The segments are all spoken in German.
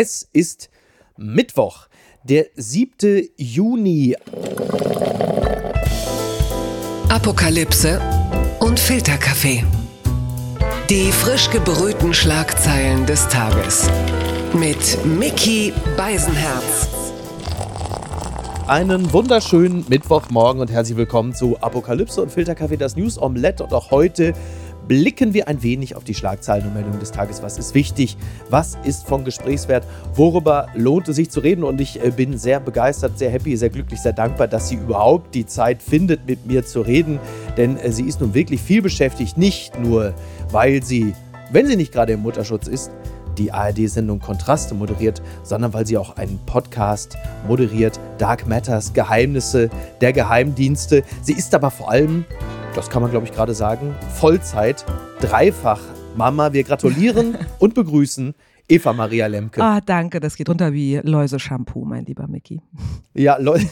Es ist Mittwoch, der 7. Juni. Apokalypse und Filterkaffee. Die frisch gebrühten Schlagzeilen des Tages. Mit Mickey Beisenherz. Einen wunderschönen Mittwochmorgen und herzlich willkommen zu Apokalypse und Filterkaffee, das News Omelette. Und auch heute blicken wir ein wenig auf die Schlagzeilen und Meldungen des Tages. Was ist wichtig? Was ist von Gesprächswert? Worüber lohnt es sich zu reden? Und ich äh, bin sehr begeistert, sehr happy, sehr glücklich, sehr dankbar, dass sie überhaupt die Zeit findet, mit mir zu reden. Denn äh, sie ist nun wirklich viel beschäftigt. Nicht nur, weil sie, wenn sie nicht gerade im Mutterschutz ist, die ARD-Sendung Kontraste moderiert, sondern weil sie auch einen Podcast moderiert, Dark Matters, Geheimnisse der Geheimdienste. Sie ist aber vor allem das kann man glaube ich gerade sagen, Vollzeit, dreifach Mama. Wir gratulieren und begrüßen Eva Maria Lemke. Ah, danke, das geht runter wie Läuse-Shampoo, mein lieber Mickey. Ja, Läuse.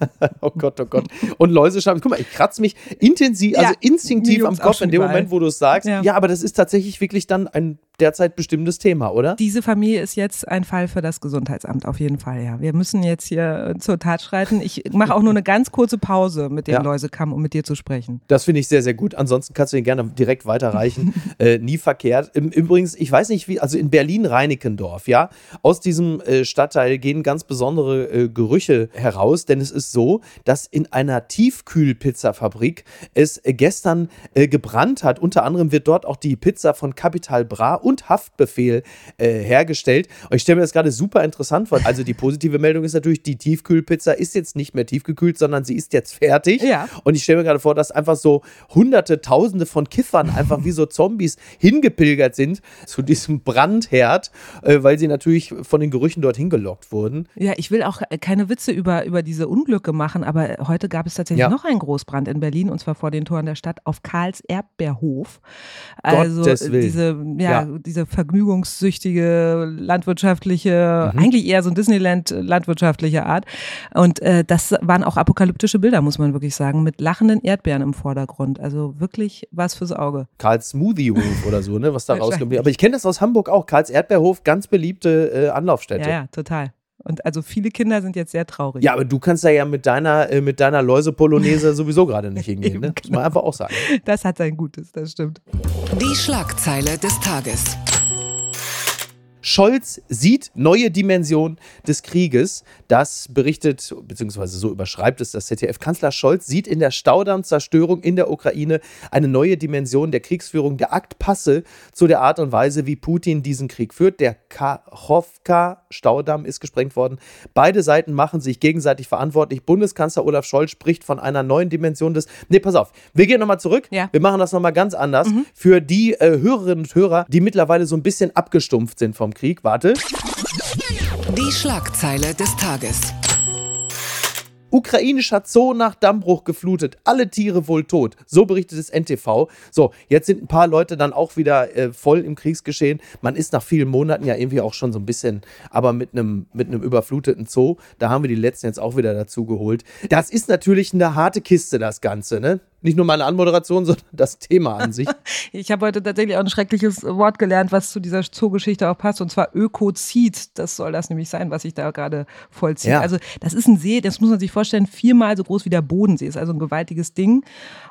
oh Gott, oh Gott. Und Läuse-Shampoo. Guck mal, ich kratze mich intensiv, also ja, instinktiv am Kopf in dem überall. Moment, wo du es sagst. Ja. ja, aber das ist tatsächlich wirklich dann ein derzeit bestimmtes Thema, oder? Diese Familie ist jetzt ein Fall für das Gesundheitsamt, auf jeden Fall, ja. Wir müssen jetzt hier zur Tat schreiten. Ich mache auch nur eine ganz kurze Pause mit dem ja. Läusekamm, um mit dir zu sprechen. Das finde ich sehr, sehr gut. Ansonsten kannst du ihn gerne direkt weiterreichen. äh, nie verkehrt. Übrigens, ich weiß nicht wie, also in Berlin-Reinickendorf, ja, aus diesem äh, Stadtteil gehen ganz besondere äh, Gerüche heraus, denn es ist so, dass in einer Tiefkühlpizzafabrik es gestern äh, gebrannt hat. Unter anderem wird dort auch die Pizza von Capital Bra und Haftbefehl äh, hergestellt. Und ich stelle mir das gerade super interessant vor. Also die positive Meldung ist natürlich, die Tiefkühlpizza ist jetzt nicht mehr tiefgekühlt, sondern sie ist jetzt fertig. Ja. Und ich stelle mir gerade vor, dass einfach so hunderte, tausende von Kiffern einfach wie so Zombies hingepilgert sind zu diesem Brandherd, äh, weil sie natürlich von den Gerüchen dort hingelockt wurden. Ja, ich will auch keine Witze über, über diese Unglücke machen, aber heute gab es tatsächlich ja. noch einen Großbrand in Berlin und zwar vor den Toren der Stadt auf Karls Erdbeerhof. Also diese, ja, ja, diese vergnügungssüchtige, landwirtschaftliche, mhm. eigentlich eher so ein Disneyland-landwirtschaftliche Art. Und äh, das waren auch apokalyptische Bilder, muss man wirklich sagen, mit lachenden Erdbeeren im Vordergrund. Also wirklich was fürs Auge. Karls Smoothie-Hof oder so, ne, was da rauskommt. Aber ich kenne das aus Hamburg auch. Karls Erdbeerhof, ganz beliebte äh, Anlaufstätte. Ja, ja, total. Und also viele Kinder sind jetzt sehr traurig. Ja, aber du kannst da ja mit deiner, äh, mit deiner Läuse-Polonaise sowieso gerade nicht hingehen. Ne? Muss man einfach auch sagen. Das hat sein Gutes, das stimmt. Die Schlagzeile des Tages. Scholz sieht neue Dimension des Krieges. Das berichtet, beziehungsweise so überschreibt es das ZDF. Kanzler Scholz sieht in der Staudammzerstörung in der Ukraine eine neue Dimension der Kriegsführung. Der Akt passe zu der Art und Weise, wie Putin diesen Krieg führt. Der Kachowka-Staudamm ist gesprengt worden. Beide Seiten machen sich gegenseitig verantwortlich. Bundeskanzler Olaf Scholz spricht von einer neuen Dimension des. Nee, pass auf. Wir gehen nochmal zurück. Ja. Wir machen das nochmal ganz anders. Mhm. Für die äh, Hörerinnen und Hörer, die mittlerweile so ein bisschen abgestumpft sind vom Krieg. Warte. Die Schlagzeile des Tages. Ukrainischer Zoo nach Dammbruch geflutet, alle Tiere wohl tot. So berichtet es NTV. So, jetzt sind ein paar Leute dann auch wieder äh, voll im Kriegsgeschehen. Man ist nach vielen Monaten ja irgendwie auch schon so ein bisschen, aber mit einem mit einem überfluteten Zoo. Da haben wir die letzten jetzt auch wieder dazu geholt. Das ist natürlich eine harte Kiste, das Ganze, ne? Nicht nur meine Anmoderation, sondern das Thema an sich. ich habe heute tatsächlich auch ein schreckliches Wort gelernt, was zu dieser Zoogeschichte auch passt, und zwar Ökozid. Das soll das nämlich sein, was sich da gerade vollzieht. Ja. Also das ist ein See, das muss man sich vorstellen, viermal so groß wie der Bodensee. Ist also ein gewaltiges Ding.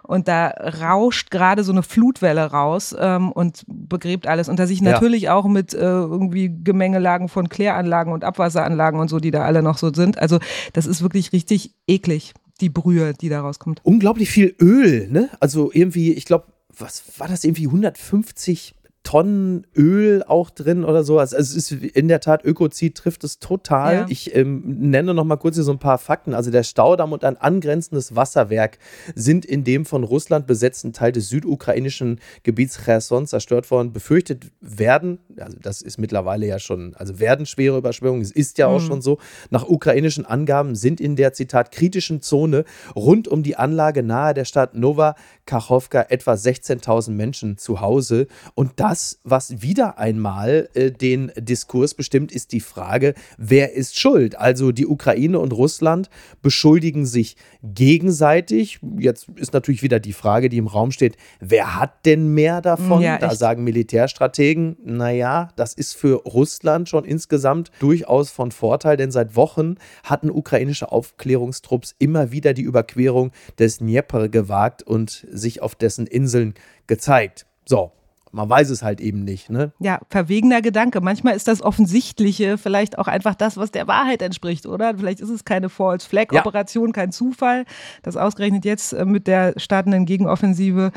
Und da rauscht gerade so eine Flutwelle raus ähm, und begräbt alles. Und da sich natürlich ja. auch mit äh, irgendwie Gemengelagen von Kläranlagen und Abwasseranlagen und so, die da alle noch so sind. Also das ist wirklich richtig eklig die Brühe, die da rauskommt. Unglaublich viel Öl, ne? Also irgendwie, ich glaube, was war das irgendwie 150 Tonnen Öl auch drin oder so. Also es ist in der Tat, Ökozid trifft es total. Ja. Ich ähm, nenne noch mal kurz hier so ein paar Fakten. Also der Staudamm und ein angrenzendes Wasserwerk sind in dem von Russland besetzten Teil des südukrainischen Gebiets Cherson zerstört worden. Befürchtet werden, also das ist mittlerweile ja schon, also werden schwere Überschwemmungen, es ist ja auch mhm. schon so, nach ukrainischen Angaben sind in der, Zitat, kritischen Zone rund um die Anlage nahe der Stadt Nova Kachowka etwa 16.000 Menschen zu Hause. Und da das, was wieder einmal äh, den Diskurs bestimmt, ist die Frage, wer ist schuld? Also die Ukraine und Russland beschuldigen sich gegenseitig. Jetzt ist natürlich wieder die Frage, die im Raum steht, wer hat denn mehr davon? Ja, da sagen Militärstrategen, naja, das ist für Russland schon insgesamt durchaus von Vorteil, denn seit Wochen hatten ukrainische Aufklärungstrupps immer wieder die Überquerung des Dnieper gewagt und sich auf dessen Inseln gezeigt. So, man weiß es halt eben nicht. Ne? Ja, verwegener Gedanke. Manchmal ist das Offensichtliche vielleicht auch einfach das, was der Wahrheit entspricht, oder? Vielleicht ist es keine False Flag Operation, ja. kein Zufall, dass ausgerechnet jetzt äh, mit der startenden Gegenoffensive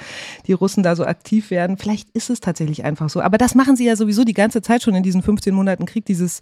die Russen da so aktiv werden. Vielleicht ist es tatsächlich einfach so. Aber das machen sie ja sowieso die ganze Zeit schon in diesen 15 Monaten Krieg, dieses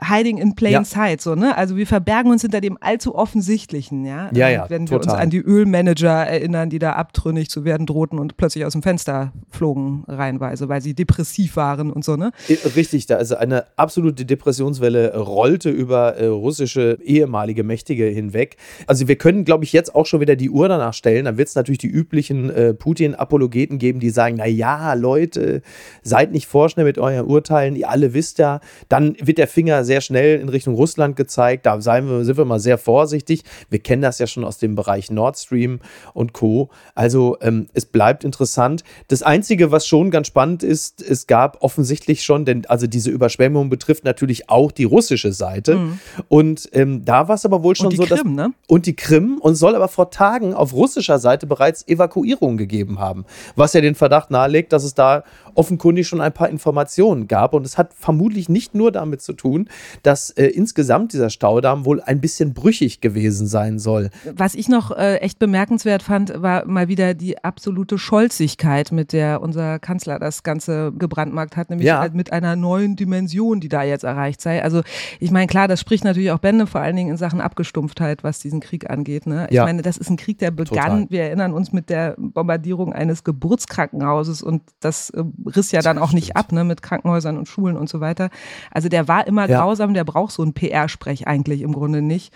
Hiding in plain ja. sight. So, ne? Also wir verbergen uns hinter dem allzu Offensichtlichen. Ja, ja, ja Wenn wir total. uns an die Ölmanager erinnern, die da abtrünnig zu werden drohten und plötzlich aus dem Fenster flogen rein reihenweise, weil sie depressiv waren und so, ne? Richtig, da also eine absolute Depressionswelle rollte über äh, russische ehemalige Mächtige hinweg. Also wir können, glaube ich, jetzt auch schon wieder die Uhr danach stellen. Dann wird es natürlich die üblichen äh, Putin-Apologeten geben, die sagen, na ja, Leute, seid nicht vorschnell mit euren Urteilen, ihr alle wisst ja. Dann wird der Finger sehr schnell in Richtung Russland gezeigt. Da wir, sind wir mal sehr vorsichtig. Wir kennen das ja schon aus dem Bereich Nord Stream und Co. Also ähm, es bleibt interessant. Das Einzige, was schon ganz ganz spannend ist, es gab offensichtlich schon, denn also diese Überschwemmung betrifft natürlich auch die russische Seite. Mhm. Und ähm, da war es aber wohl schon und die so, Krim, dass, ne? und die Krim und soll aber vor Tagen auf russischer Seite bereits Evakuierungen gegeben haben, was ja den Verdacht nahelegt, dass es da offenkundig schon ein paar Informationen gab. Und es hat vermutlich nicht nur damit zu tun, dass äh, insgesamt dieser Staudamm wohl ein bisschen brüchig gewesen sein soll. Was ich noch äh, echt bemerkenswert fand, war mal wieder die absolute Scholzigkeit, mit der unser Kanzler das Ganze gebrandmarkt hat, nämlich ja. halt mit einer neuen Dimension, die da jetzt erreicht sei. Also ich meine, klar, das spricht natürlich auch Bände, vor allen Dingen in Sachen Abgestumpftheit, was diesen Krieg angeht. Ne? Ich ja. meine, das ist ein Krieg, der begann, Total. wir erinnern uns mit der Bombardierung eines Geburtskrankenhauses und das äh, riss ja dann auch nicht ab, ne, mit Krankenhäusern und Schulen und so weiter. Also der war immer ja. grausam, der braucht so einen PR-Sprech eigentlich im Grunde nicht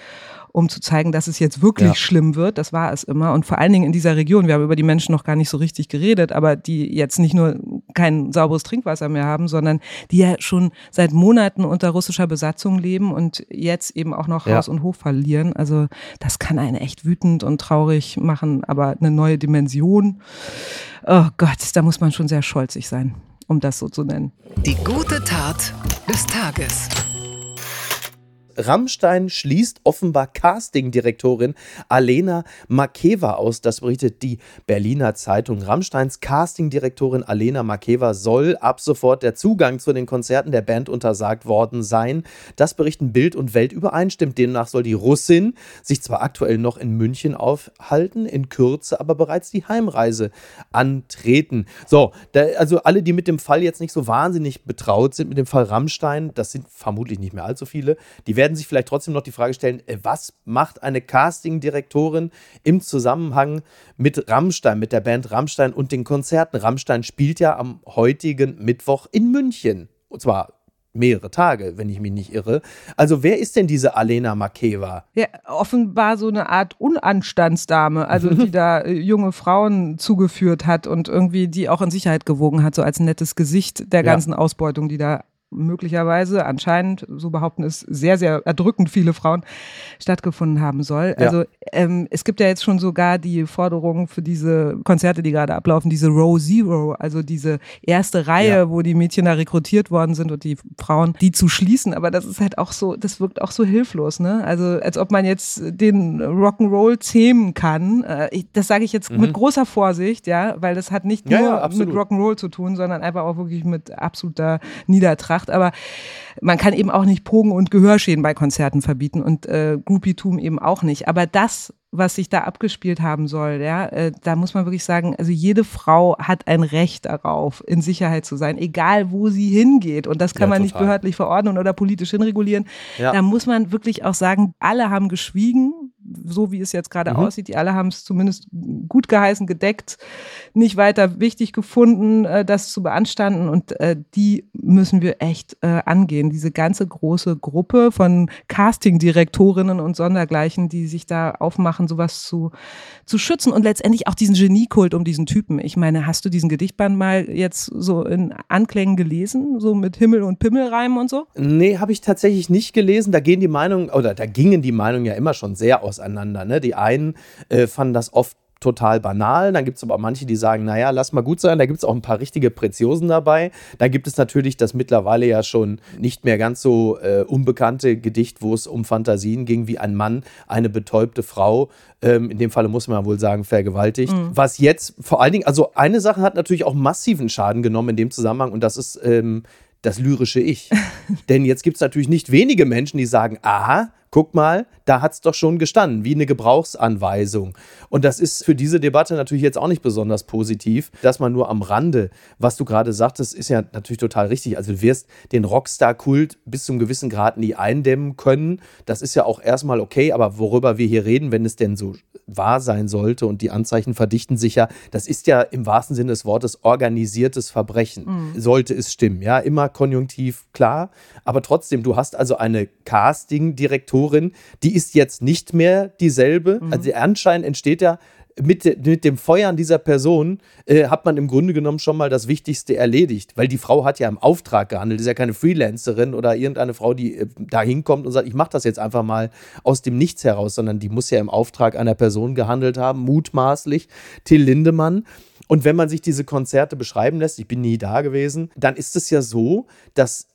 um zu zeigen, dass es jetzt wirklich ja. schlimm wird. Das war es immer. Und vor allen Dingen in dieser Region, wir haben über die Menschen noch gar nicht so richtig geredet, aber die jetzt nicht nur kein sauberes Trinkwasser mehr haben, sondern die ja schon seit Monaten unter russischer Besatzung leben und jetzt eben auch noch ja. Haus und Hof verlieren. Also das kann einen echt wütend und traurig machen, aber eine neue Dimension. Oh Gott, da muss man schon sehr stolzig sein, um das so zu nennen. Die gute Tat des Tages. Rammstein schließt offenbar Castingdirektorin Alena Makeva aus. Das berichtet die Berliner Zeitung. Rammsteins Castingdirektorin Alena Makeva soll ab sofort der Zugang zu den Konzerten der Band untersagt worden sein. Das berichten Bild und Welt übereinstimmt. Demnach soll die Russin sich zwar aktuell noch in München aufhalten, in Kürze aber bereits die Heimreise antreten. So, da, also alle, die mit dem Fall jetzt nicht so wahnsinnig betraut sind, mit dem Fall Rammstein, das sind vermutlich nicht mehr allzu viele, die werden werden sich vielleicht trotzdem noch die Frage stellen, äh, was macht eine Casting-Direktorin im Zusammenhang mit Rammstein, mit der Band Rammstein und den Konzerten? Rammstein spielt ja am heutigen Mittwoch in München. Und zwar mehrere Tage, wenn ich mich nicht irre. Also wer ist denn diese Alena Makeva? Ja, offenbar so eine Art Unanstandsdame, also die da äh, junge Frauen zugeführt hat und irgendwie die auch in Sicherheit gewogen hat, so als nettes Gesicht der ganzen ja. Ausbeutung, die da möglicherweise, anscheinend, so behaupten es sehr, sehr erdrückend viele Frauen, stattgefunden haben soll. Ja. Also ähm, es gibt ja jetzt schon sogar die Forderung für diese Konzerte, die gerade ablaufen, diese Row Zero, also diese erste Reihe, ja. wo die Mädchen da rekrutiert worden sind und die Frauen, die zu schließen. Aber das ist halt auch so, das wirkt auch so hilflos, ne? Also als ob man jetzt den Rock'n'Roll zähmen kann. Äh, das sage ich jetzt mhm. mit großer Vorsicht, ja, weil das hat nicht nur ja, mit Rock'n'Roll zu tun, sondern einfach auch wirklich mit absoluter Niedertracht gebracht, aber man kann eben auch nicht Pogen und Gehörschäden bei Konzerten verbieten und äh, Groupietum eben auch nicht. Aber das, was sich da abgespielt haben soll, ja, äh, da muss man wirklich sagen, also jede Frau hat ein Recht darauf, in Sicherheit zu sein, egal wo sie hingeht. Und das kann ja, man total. nicht behördlich verordnen oder politisch hinregulieren. Ja. Da muss man wirklich auch sagen, alle haben geschwiegen so wie es jetzt gerade mhm. aussieht. Die alle haben es zumindest gut geheißen, gedeckt, nicht weiter wichtig gefunden, äh, das zu beanstanden. Und äh, die müssen wir echt äh, angehen. Diese ganze große Gruppe von Castingdirektorinnen und Sondergleichen, die sich da aufmachen, sowas zu, zu schützen und letztendlich auch diesen Geniekult um diesen Typen. Ich meine, hast du diesen Gedichtband mal jetzt so in Anklängen gelesen, so mit Himmel und Pimmelreimen und so? Nee, habe ich tatsächlich nicht gelesen. Da gehen die Meinungen, oder da gingen die Meinungen ja immer schon sehr auseinander. Ne? Die einen äh, fanden das oft total banal. Dann gibt es aber manche, die sagen, naja, lass mal gut sein. Da gibt es auch ein paar richtige Preziosen dabei. Dann gibt es natürlich das mittlerweile ja schon nicht mehr ganz so äh, unbekannte Gedicht, wo es um Fantasien ging, wie ein Mann eine betäubte Frau, ähm, in dem Falle muss man wohl sagen, vergewaltigt. Mhm. Was jetzt vor allen Dingen, also eine Sache hat natürlich auch massiven Schaden genommen in dem Zusammenhang und das ist ähm, das lyrische Ich. Denn jetzt gibt es natürlich nicht wenige Menschen, die sagen, aha, guck mal, da hat es doch schon gestanden, wie eine Gebrauchsanweisung. Und das ist für diese Debatte natürlich jetzt auch nicht besonders positiv, dass man nur am Rande, was du gerade sagtest, ist ja natürlich total richtig. Also du wirst den Rockstar-Kult bis zum gewissen Grad nie eindämmen können. Das ist ja auch erstmal okay, aber worüber wir hier reden, wenn es denn so wahr sein sollte und die Anzeichen verdichten sich ja, das ist ja im wahrsten Sinne des Wortes organisiertes Verbrechen. Mhm. Sollte es stimmen, ja, immer konjunktiv klar, aber trotzdem, du hast also eine Casting-Direktorin, die ist jetzt nicht mehr dieselbe. Mhm. Also der Anschein entsteht ja mit, mit dem Feuern dieser Person äh, hat man im Grunde genommen schon mal das Wichtigste erledigt, weil die Frau hat ja im Auftrag gehandelt, ist ja keine Freelancerin oder irgendeine Frau, die äh, da hinkommt und sagt, ich mache das jetzt einfach mal aus dem Nichts heraus, sondern die muss ja im Auftrag einer Person gehandelt haben, mutmaßlich Till Lindemann. Und wenn man sich diese Konzerte beschreiben lässt, ich bin nie da gewesen, dann ist es ja so, dass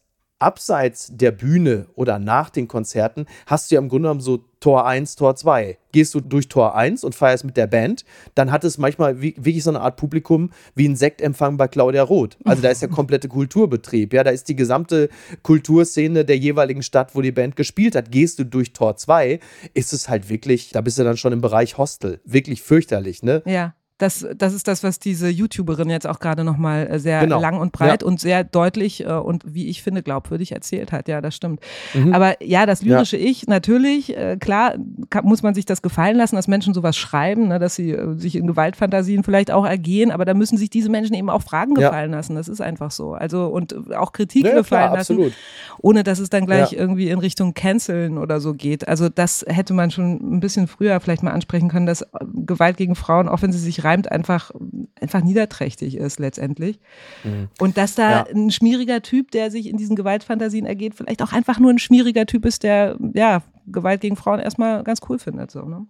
abseits der Bühne oder nach den Konzerten hast du ja im Grunde genommen so Tor 1, Tor 2. Gehst du durch Tor 1 und feierst mit der Band, dann hat es manchmal wirklich so eine Art Publikum wie ein Sektempfang bei Claudia Roth. Also da ist der komplette Kulturbetrieb. Ja, da ist die gesamte Kulturszene der jeweiligen Stadt, wo die Band gespielt hat. Gehst du durch Tor 2, ist es halt wirklich, da bist du dann schon im Bereich Hostel. Wirklich fürchterlich, ne? Ja. Das, das ist das, was diese YouTuberin jetzt auch gerade nochmal äh, sehr genau. lang und breit ja. und sehr deutlich äh, und wie ich finde glaubwürdig erzählt hat. Ja, das stimmt. Mhm. Aber ja, das lyrische ja. Ich, natürlich, äh, klar kann, muss man sich das gefallen lassen, dass Menschen sowas schreiben, ne, dass sie äh, sich in Gewaltfantasien vielleicht auch ergehen, aber da müssen sich diese Menschen eben auch Fragen gefallen ja. lassen. Das ist einfach so. Also und auch Kritik gefallen klar, lassen, absolut. ohne dass es dann gleich irgendwie in Richtung Canceln oder so geht. Also das hätte man schon ein bisschen früher vielleicht mal ansprechen können, dass äh, Gewalt gegen Frauen, auch wenn sie sich reimt, einfach, einfach niederträchtig ist letztendlich. Mhm. Und dass da ja. ein schmieriger Typ, der sich in diesen Gewaltfantasien ergeht, vielleicht auch einfach nur ein schmieriger Typ ist, der ja Gewalt gegen Frauen erstmal ganz cool findet. So, ne?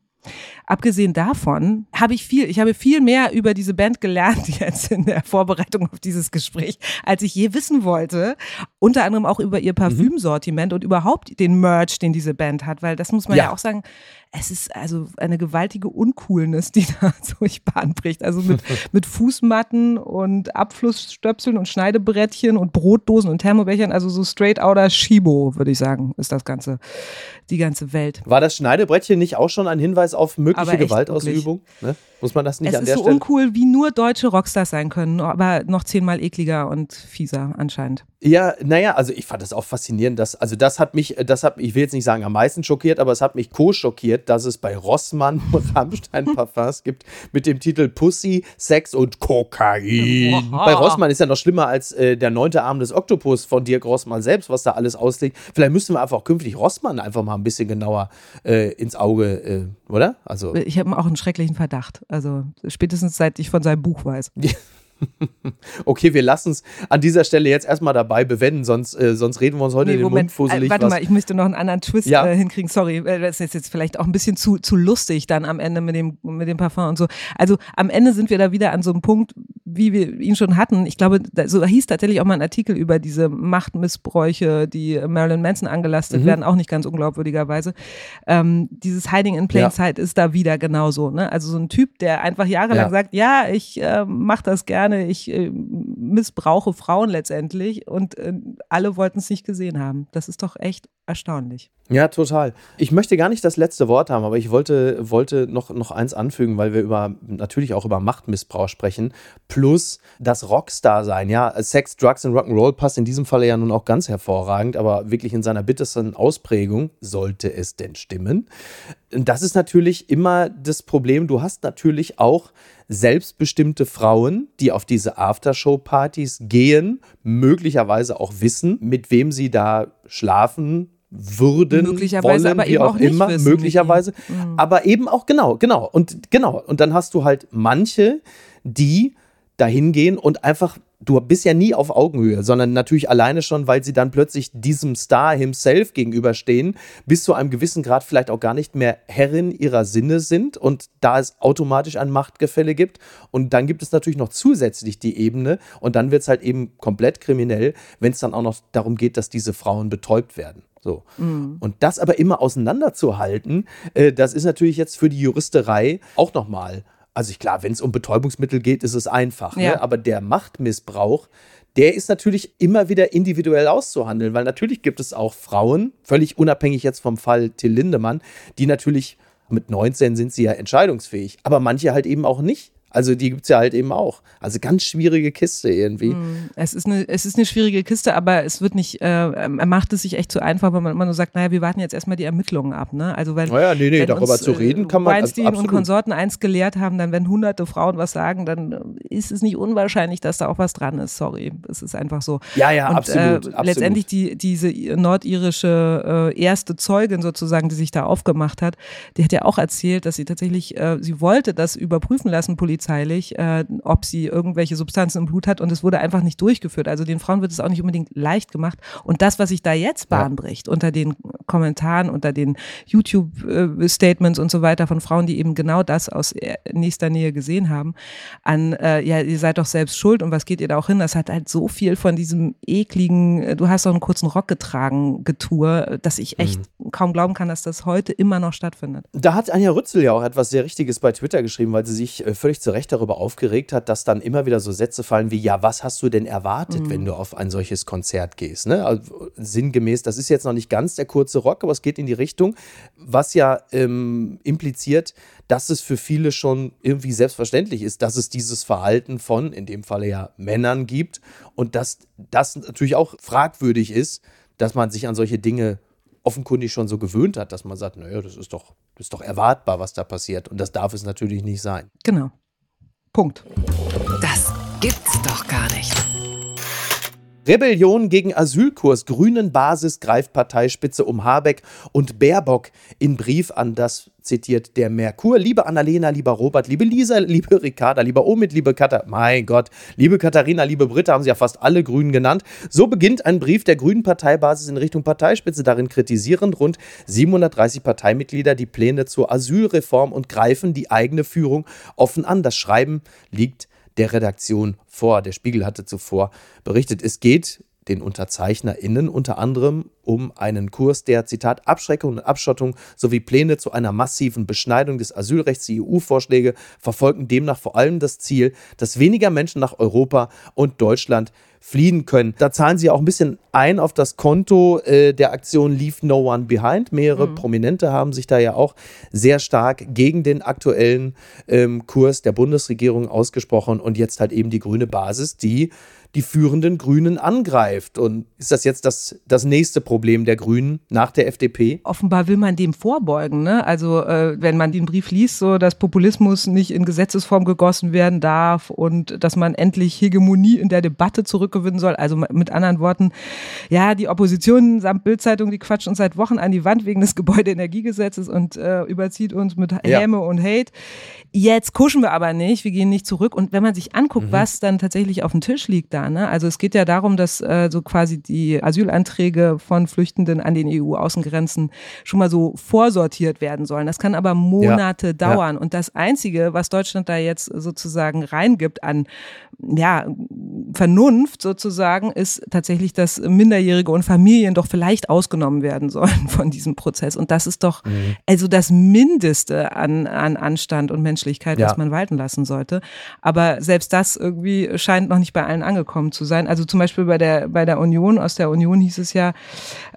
Abgesehen davon habe ich viel, ich habe viel mehr über diese Band gelernt jetzt in der Vorbereitung auf dieses Gespräch, als ich je wissen wollte. Unter anderem auch über ihr mhm. Parfümsortiment mhm. und überhaupt den Merch, den diese Band hat, weil das muss man ja, ja auch sagen, es ist also eine gewaltige Uncoolness, die da durch Bahn bricht. Also mit, mit Fußmatten und Abflussstöpseln und Schneidebrettchen und Brotdosen und Thermobechern, also so straight outer Shibo, würde ich sagen, ist das Ganze, die ganze Welt. War das Schneidebrettchen nicht auch schon ein Hinweis auf mögliche Gewaltausübung? Ne? Muss man das nicht es an der Stelle? Es ist so uncool, wie nur deutsche Rockstars sein können, aber noch zehnmal ekliger und fieser anscheinend. Ja, naja, also ich fand das auch faszinierend, dass, also das hat mich, das hat, ich will jetzt nicht sagen am meisten schockiert, aber es hat mich co-schockiert, dass es bei Rossmann Rammstein Parfums gibt mit dem Titel Pussy, Sex und Kokain. bei Rossmann ist ja noch schlimmer als äh, der neunte Arm des Oktopus von Dirk Rossmann selbst, was da alles auslegt. Vielleicht müssten wir einfach auch künftig Rossmann einfach mal ein bisschen genauer äh, ins Auge, äh, oder? Also ich habe auch einen schrecklichen Verdacht. Also spätestens seit ich von seinem Buch weiß. okay, wir lassen es an dieser Stelle jetzt erstmal dabei bewenden, sonst, äh, sonst reden wir uns heute nee, den Moment. Mund fusselig. Äh, warte was. mal, ich möchte noch einen anderen Twist ja. äh, hinkriegen. Sorry, äh, das ist jetzt vielleicht auch ein bisschen zu, zu lustig dann am Ende mit dem, mit dem Parfum und so. Also am Ende sind wir da wieder an so einem Punkt, wie wir ihn schon hatten. Ich glaube, da, so hieß tatsächlich auch mal ein Artikel über diese Machtmissbräuche, die Marilyn Manson angelastet mhm. werden, auch nicht ganz unglaubwürdigerweise. Ähm, dieses Hiding in Plain ja. Sight ist da wieder genauso. Ne? Also so ein Typ, der einfach jahrelang ja. sagt, ja, ich äh, mache das gerne, ich äh, missbrauche Frauen letztendlich und äh, alle wollten es nicht gesehen haben. Das ist doch echt erstaunlich. Ja, total. Ich möchte gar nicht das letzte Wort haben, aber ich wollte, wollte noch, noch eins anfügen, weil wir über natürlich auch über Machtmissbrauch sprechen. Plus das Rockstar sein. Ja, Sex, Drugs und Rock'n'Roll passt in diesem Falle ja nun auch ganz hervorragend, aber wirklich in seiner bittersten Ausprägung sollte es denn stimmen. Das ist natürlich immer das Problem. Du hast natürlich auch selbstbestimmte Frauen, die auf diese Aftershow-Partys gehen, möglicherweise auch wissen, mit wem sie da schlafen, würden, möglicherweise, wollen, aber wie eben auch, auch nicht immer, wissen, möglicherweise, Mhm. aber eben auch genau, genau. Und genau. Und dann hast du halt manche, die dahin gehen und einfach du bist ja nie auf Augenhöhe, sondern natürlich alleine schon, weil sie dann plötzlich diesem Star himself gegenüberstehen, bis zu einem gewissen Grad vielleicht auch gar nicht mehr Herrin ihrer Sinne sind und da es automatisch ein Machtgefälle gibt. Und dann gibt es natürlich noch zusätzlich die Ebene und dann wird es halt eben komplett kriminell, wenn es dann auch noch darum geht, dass diese Frauen betäubt werden. So. Und das aber immer auseinanderzuhalten, äh, das ist natürlich jetzt für die Juristerei auch nochmal. Also ich, klar, wenn es um Betäubungsmittel geht, ist es einfach. Ja. Ne? Aber der Machtmissbrauch, der ist natürlich immer wieder individuell auszuhandeln, weil natürlich gibt es auch Frauen, völlig unabhängig jetzt vom Fall Till Lindemann, die natürlich mit 19 sind sie ja entscheidungsfähig, aber manche halt eben auch nicht. Also die gibt es ja halt eben auch. Also ganz schwierige Kiste irgendwie. Es ist, eine, es ist eine schwierige Kiste, aber es wird nicht, äh, er macht es sich echt zu einfach, wenn man immer nur sagt, naja, wir warten jetzt erstmal die Ermittlungen ab. Ne? Also weil, Naja, nee, nee, wenn darüber uns, zu reden kann man- also Weinstein und absolut. Konsorten eins gelehrt haben, dann wenn hunderte Frauen was sagen, dann äh, ist es nicht unwahrscheinlich, dass da auch was dran ist. Sorry, es ist einfach so. Ja, ja, und, absolut, Äh, absolut. Letztendlich die, diese nordirische äh, erste Zeugin sozusagen, die sich da aufgemacht hat, die hat ja auch erzählt, dass sie tatsächlich, äh, sie wollte das überprüfen lassen polizeilich, äh, ob sie irgendwelche Substanzen im Blut hat und es wurde einfach nicht durchgeführt. Also den Frauen wird es auch nicht unbedingt leicht gemacht. Und das, was sich da jetzt Bahn bricht, unter den Kommentaren, unter den YouTube-Statements und so weiter von Frauen, die eben genau das aus äh, nächster Nähe gesehen haben, an, äh, ja, ihr seid doch selbst schuld und was geht ihr da auch hin? Das hat halt so viel von diesem ekligen, äh, du hast doch einen kurzen Rock getragen, Getue, dass ich echt kaum glauben kann, dass das heute immer noch stattfindet. Da hat Anja Rützel ja auch etwas sehr Richtiges bei Twitter geschrieben, weil sie sich äh, völlig zu Recht darüber aufgeregt hat, dass dann immer wieder so Sätze fallen wie, ja, was hast du denn erwartet, wenn du auf ein solches Konzert gehst? Ne? Also, sinngemäß, das ist jetzt noch nicht ganz der kurze Rock, aber es geht in die Richtung, was ja ähm, impliziert, dass es für viele schon irgendwie selbstverständlich ist, dass es dieses Verhalten von, in dem Falle ja Männern gibt und dass das natürlich auch fragwürdig ist, dass man sich an solche Dinge offenkundig schon so gewöhnt hat, dass man sagt, naja, das ist doch, das ist doch erwartbar, was da passiert. Und das darf es natürlich nicht sein. Genau. Punkt. Das gibt's doch gar nicht. Rebellion gegen Asylkurs. Grünen Basis greift Parteispitze um Habeck und Baerbock in Brief an das, zitiert der Merkur. Liebe Annalena, lieber Robert, liebe Lisa, liebe Ricarda, lieber Omid, liebe Katharina, mein Gott, liebe Katharina, liebe Britta, haben sie ja fast alle Grünen genannt. So beginnt ein Brief der Grünen Parteibasis in Richtung Parteispitze. Darin kritisieren rund 730 Parteimitglieder die Pläne zur Asylreform und greifen die eigene Führung offen an. Das Schreiben liegt der Redaktion vor. Der Spiegel hatte zuvor berichtet, es geht den UnterzeichnerInnen unter anderem um einen Kurs der, Zitat, Abschreckung und Abschottung sowie Pläne zu einer massiven Beschneidung des Asylrechts. Die EU-Vorschläge verfolgen demnach vor allem das Ziel, dass weniger Menschen nach Europa und Deutschland fliehen können. Da zahlen sie auch ein bisschen ein auf das Konto äh, der Aktion Leave No One Behind. Mehrere Prominente haben sich da ja auch sehr stark gegen den aktuellen ähm, Kurs der Bundesregierung ausgesprochen und jetzt halt eben die grüne Basis, die die führenden Grünen angreift. Und ist das jetzt das, das nächste Problem der Grünen nach der FDP? offenbar will man dem vorbeugen. Ne? Also äh, wenn man den Brief liest, so dass Populismus nicht in Gesetzesform gegossen werden darf und dass man endlich Hegemonie in der Debatte zurückgewinnen soll. Also mit anderen Worten, ja, die Opposition samt Bildzeitung, die quatscht uns seit Wochen an die Wand wegen des Gebäudeenergiegesetzes und äh, überzieht uns mit Ja. Häme und Hate. Jetzt kuschen wir aber nicht, wir gehen nicht zurück. Und wenn man sich anguckt, Mhm. was dann tatsächlich auf dem Tisch liegt da, ne? also es geht ja darum, dass äh, so quasi die Asylanträge von Flüchtenden an den EU-Außengrenzen schon mal so vorsortiert werden sollen. Das kann aber Monate Ja. dauern. Und das Einzige, was Deutschland da jetzt sozusagen reingibt an ja, Vernunft sozusagen ist tatsächlich, dass Minderjährige und Familien doch vielleicht ausgenommen werden sollen von diesem Prozess. Und das ist doch mhm. also das Mindeste an, an Anstand und Menschlichkeit, ja. was man walten lassen sollte. Aber selbst das irgendwie scheint noch nicht bei allen angekommen zu sein. Also zum Beispiel bei der, bei der Union, aus der Union hieß es ja,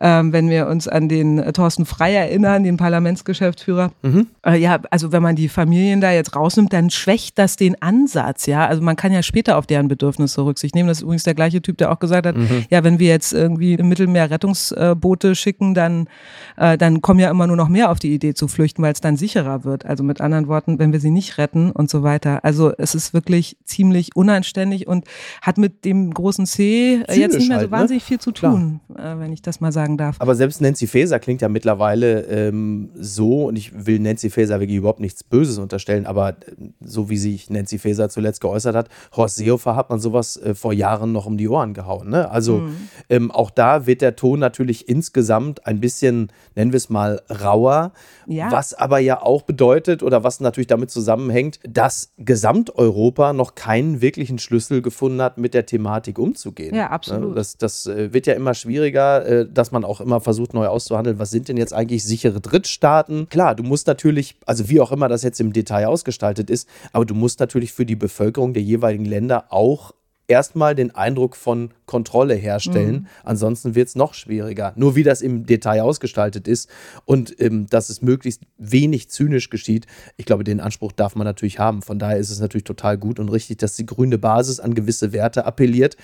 ähm, wenn wir uns an den Thorsten Frey erinnern, den Parlamentsgeschäftsführer, mhm. äh, ja, also wenn man die Familien da jetzt rausnimmt, dann schwächt das den Ansatz, ja. Also man kann ja später auf deren Bedürfnisse Rücksicht nehmen. Das ist übrigens der gleiche Typ, der auch gesagt hat, mhm. ja, wenn wir jetzt irgendwie im Mittelmeer Rettungsboote schicken, dann, äh, dann kommen ja immer nur noch mehr auf die Idee zu flüchten, weil es dann sicherer wird. Also mit anderen Worten, wenn wir sie nicht retten und so weiter. Also es ist wirklich ziemlich unanständig und hat mit dem großen C äh, jetzt nicht mehr so halt, ne? wahnsinnig ne? viel zu tun, äh, wenn ich das mal sagen darf. Aber selbst Nancy Faeser klingt ja mittlerweile ähm, so, und ich will Nancy Faeser wirklich überhaupt nichts Böses unterstellen, aber äh, so wie sich Nancy Faeser zuletzt geäußert hat, Horst Seehofer hat man sowas äh, vor Jahren noch um die Ohren gehauen. Ne? Also mhm. ähm, auch da wird der Ton natürlich insgesamt ein bisschen, nennen wir es mal, rauer. Ja. Was aber ja auch bedeutet oder was natürlich damit zusammenhängt, dass Gesamteuropa noch keinen wirklichen Schlüssel gefunden hat, mit der Thematik umzugehen. Ja, absolut. Das, das äh, wird ja immer schwieriger, äh, dass man auch immer versucht, neu auszuhandeln. Was sind denn jetzt eigentlich sichere Drittstaaten? Klar, du musst natürlich, also wie auch immer das jetzt im Detail ausgestaltet ist, aber du musst natürlich für die Bevölkerung der jeweiligen Länder auch erstmal den Eindruck von Kontrolle herstellen. Mhm. Ansonsten wird es noch schwieriger. Nur wie das im Detail ausgestaltet ist und ähm, dass es möglichst wenig zynisch geschieht, ich glaube, den Anspruch darf man natürlich haben. Von daher ist es natürlich total gut und richtig, dass die grüne Basis an gewisse Werte appelliert.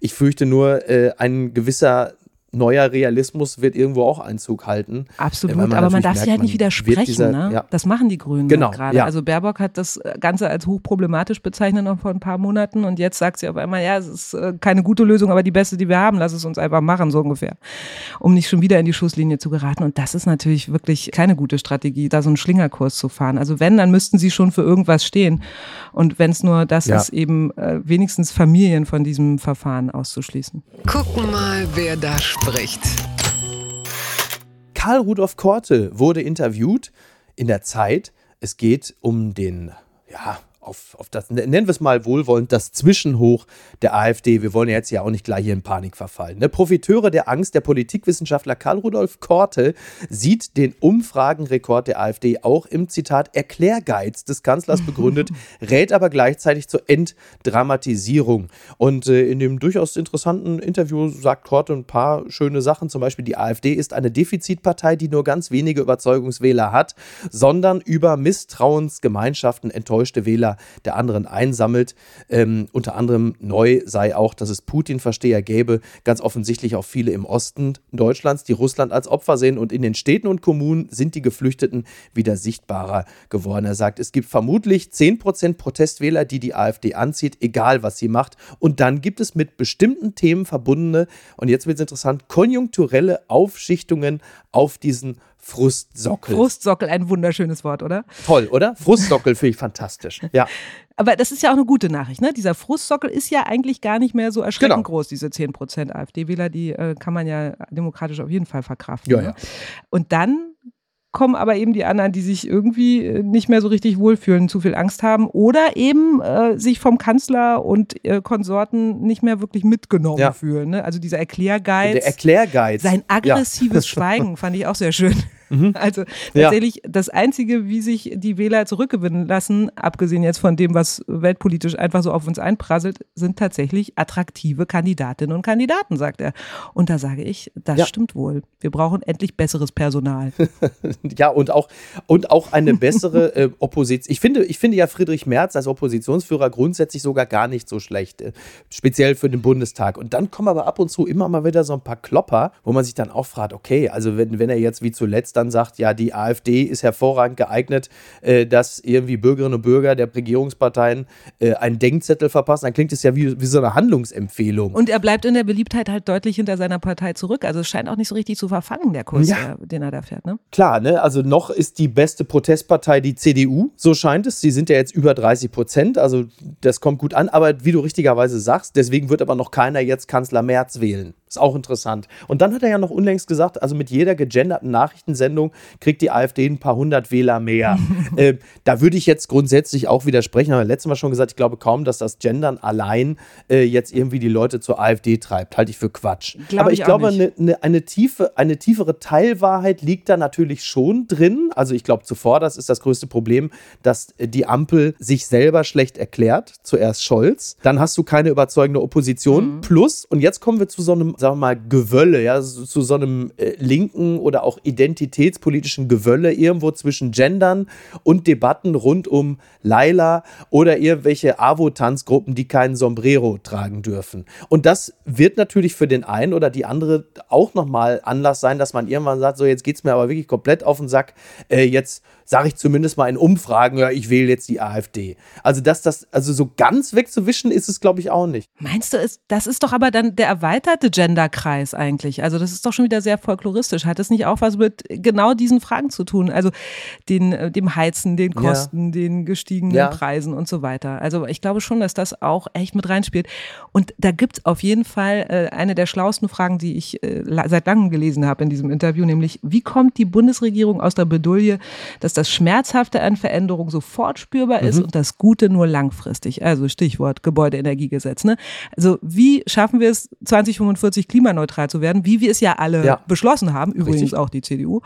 Ich fürchte nur, äh, ein gewisser neuer Realismus wird irgendwo auch Einzug halten. Absolut, man aber man darf sich halt nicht widersprechen. Dieser, ne? ja. Das machen die Grünen genau, gerade. Ja. Also Baerbock hat das Ganze als hochproblematisch bezeichnet noch vor ein paar Monaten und jetzt sagt sie auf einmal, ja, es ist äh, keine gute Lösung, aber die beste, die wir haben, lass es uns einfach machen, so ungefähr. Um nicht schon wieder in die Schusslinie zu geraten. Und das ist natürlich wirklich keine gute Strategie, da so einen Schlingerkurs zu fahren. Also wenn, dann müssten sie schon für irgendwas stehen. Und wenn es nur das ja. ist, eben äh, wenigstens Familien von diesem Verfahren auszuschließen. Gucken mal, wer da spricht. Karl Rudolf Korte wurde interviewt in der Zeit. Es geht um den ja, auf, auf das, nennen wir es mal wohlwollend, das Zwischenhoch der AfD. Wir wollen ja jetzt ja auch nicht gleich hier in Panik verfallen. Ne? Profiteure der Angst, der Politikwissenschaftler Karl Rudolf Korte sieht den Umfragenrekord der AfD auch im Zitat Erklärgeiz des Kanzlers begründet, rät aber gleichzeitig zur Entdramatisierung. Und äh, in dem durchaus interessanten Interview sagt Korte ein paar schöne Sachen. Zum Beispiel, die AfD ist eine Defizitpartei, die nur ganz wenige Überzeugungswähler hat, sondern über Misstrauensgemeinschaften enttäuschte Wähler der anderen einsammelt. Ähm, unter anderem neu sei auch, dass es Putin-Versteher gäbe, ganz offensichtlich auch viele im Osten Deutschlands, die Russland als Opfer sehen. Und in den Städten und Kommunen sind die Geflüchteten wieder sichtbarer geworden. Er sagt, es gibt vermutlich 10% Protestwähler, die die AfD anzieht, egal was sie macht. Und dann gibt es mit bestimmten Themen verbundene, und jetzt wird es interessant, konjunkturelle Aufschichtungen auf diesen Frustsockel. Frustsockel, ein wunderschönes Wort, oder? Toll, oder? Frustsockel finde ich fantastisch. Ja. Aber das ist ja auch eine gute Nachricht, ne? Dieser Frustsockel ist ja eigentlich gar nicht mehr so erschreckend genau. groß, diese 10% AfD-Wähler, die äh, kann man ja demokratisch auf jeden Fall verkraften. Ja, ne? ja. Und dann kommen aber eben die anderen, die sich irgendwie äh, nicht mehr so richtig wohlfühlen, zu viel Angst haben oder eben äh, sich vom Kanzler und äh, Konsorten nicht mehr wirklich mitgenommen ja. fühlen. Ne? Also dieser Erklärgeiz. Der Erklärgeiz. Sein aggressives ja. Schweigen fand ich auch sehr schön. Mhm. Also tatsächlich ja. das Einzige, wie sich die Wähler zurückgewinnen lassen, abgesehen jetzt von dem, was weltpolitisch einfach so auf uns einprasselt, sind tatsächlich attraktive Kandidatinnen und Kandidaten, sagt er. Und da sage ich, das ja. stimmt wohl. Wir brauchen endlich besseres Personal. ja, und auch, und auch eine bessere äh, Opposition. Ich finde, ich finde ja Friedrich Merz als Oppositionsführer grundsätzlich sogar gar nicht so schlecht, äh, speziell für den Bundestag. Und dann kommen aber ab und zu immer mal wieder so ein paar Klopper, wo man sich dann auch fragt, okay, also wenn, wenn er jetzt wie zuletzt dann sagt, ja, die AfD ist hervorragend geeignet, äh, dass irgendwie Bürgerinnen und Bürger der Regierungsparteien äh, einen Denkzettel verpassen, dann klingt es ja wie, wie so eine Handlungsempfehlung. Und er bleibt in der Beliebtheit halt deutlich hinter seiner Partei zurück. Also es scheint auch nicht so richtig zu verfangen, der Kurs, ja. den er da fährt. Ne? Klar, ne? also noch ist die beste Protestpartei die CDU, so scheint es. Sie sind ja jetzt über 30 Prozent, also das kommt gut an. Aber wie du richtigerweise sagst, deswegen wird aber noch keiner jetzt Kanzler Merz wählen Ist auch interessant. Und dann hat er ja noch unlängst gesagt, also mit jeder gegenderten Nachrichtensendung kriegt die AfD ein paar hundert Wähler mehr. äh, da würde ich jetzt grundsätzlich auch widersprechen. Haben wir letztes Mal schon gesagt, ich glaube kaum, dass das Gendern allein äh, jetzt irgendwie die Leute zur AfD treibt. Halte ich für Quatsch. Glaub Aber ich, ich glaube, eine, eine, eine, tiefe, eine tiefere Teilwahrheit liegt da natürlich schon drin. Also ich glaube zuvor, das ist das größte Problem, dass die Ampel sich selber schlecht erklärt. Zuerst Scholz. Dann hast du keine überzeugende Opposition. Mhm. Plus, und jetzt kommen wir zu so einem, sagen wir mal, Gewölle, ja, zu so einem äh, linken oder auch identitätspolitischen Gewölle irgendwo zwischen Gendern und Debatten rund um Laila oder irgendwelche AWO-Tanzgruppen, die keinen Sombrero tragen dürfen. Und das wird natürlich für den einen oder die andere auch nochmal Anlass sein, dass man irgendwann sagt, so jetzt geht es mir aber wirklich komplett auf den Sack, äh, jetzt sage ich zumindest mal in Umfragen, ja, ich wähle jetzt die AfD. Also, dass das, also so ganz wegzuwischen ist es, glaube ich, auch nicht. Meinst du, das ist doch aber dann der erweiterte Genderkreis eigentlich? Also, das ist doch schon wieder sehr folkloristisch. Hat das nicht auch was mit genau diesen Fragen zu tun? Also, den, äh, dem Heizen, den Kosten, ja. den gestiegenen ja. Preisen und so weiter. Also, ich glaube schon, dass das auch echt mit reinspielt. Und da gibt es auf jeden Fall äh, eine der schlauesten Fragen, die ich äh, seit langem gelesen habe in diesem Interview, nämlich, wie kommt die Bundesregierung aus der Bedouille, dass das Schmerzhafte an Veränderung sofort spürbar ist mhm. und das Gute nur langfristig. Also Stichwort Gebäudeenergiegesetz. Ne? Also wie schaffen wir es, 2045 klimaneutral zu werden, wie wir es ja alle ja. beschlossen haben, übrigens Richtig. auch die CDU